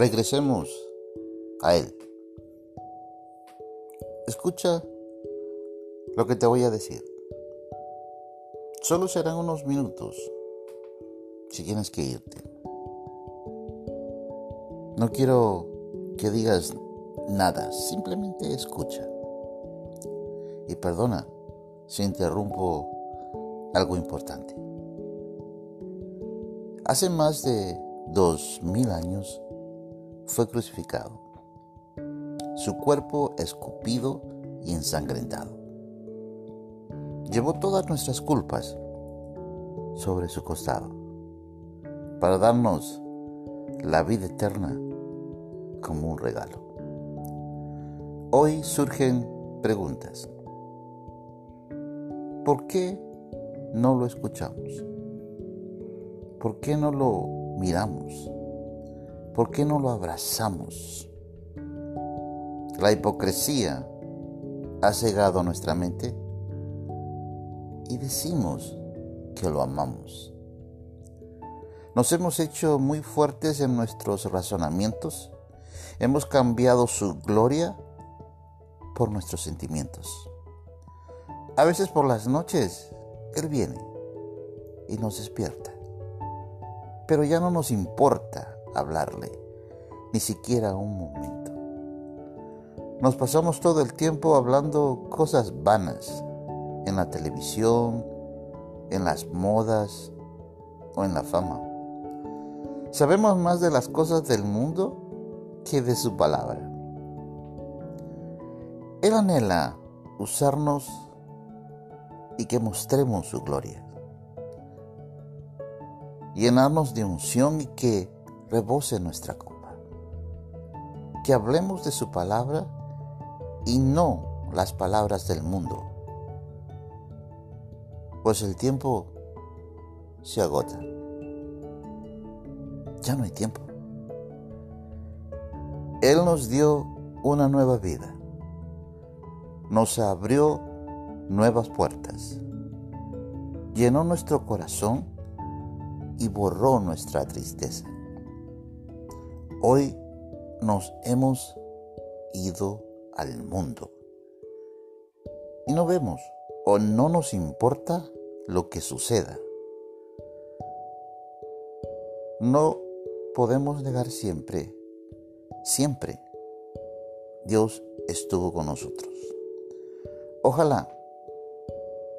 Regresemos a Él. Escucha lo que te voy a decir. Solo serán unos minutos si tienes que irte. No quiero que digas nada, simplemente escucha. Y perdona si interrumpo algo importante. Hace más de dos mil años fue crucificado, su cuerpo escupido y ensangrentado. Llevó todas nuestras culpas sobre su costado para darnos la vida eterna como un regalo. Hoy surgen preguntas. ¿Por qué no lo escuchamos? ¿Por qué no lo miramos? ¿Por qué no lo abrazamos? La hipocresía ha cegado nuestra mente y decimos que lo amamos. Nos hemos hecho muy fuertes en nuestros razonamientos. Hemos cambiado su gloria por nuestros sentimientos. A veces por las noches Él viene y nos despierta. Pero ya no nos importa hablarle, ni siquiera un momento. Nos pasamos todo el tiempo hablando cosas vanas en la televisión, en las modas o en la fama. Sabemos más de las cosas del mundo que de su palabra. Él anhela usarnos y que mostremos su gloria. Llenarnos de unción y que rebose nuestra copa. Que hablemos de su palabra y no las palabras del mundo. Pues el tiempo se agota. Ya no hay tiempo. Él nos dio una nueva vida. Nos abrió nuevas puertas. Llenó nuestro corazón y borró nuestra tristeza. Hoy nos hemos ido al mundo y no vemos o no nos importa lo que suceda. No podemos negar siempre, siempre, Dios estuvo con nosotros. Ojalá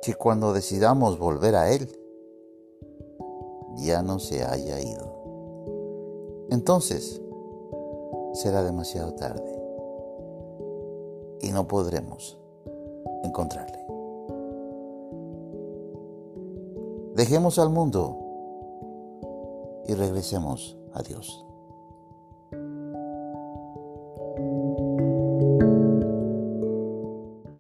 que cuando decidamos volver a Él, ya no se haya ido. Entonces, será demasiado tarde y no podremos encontrarle. Dejemos al mundo y regresemos a Dios.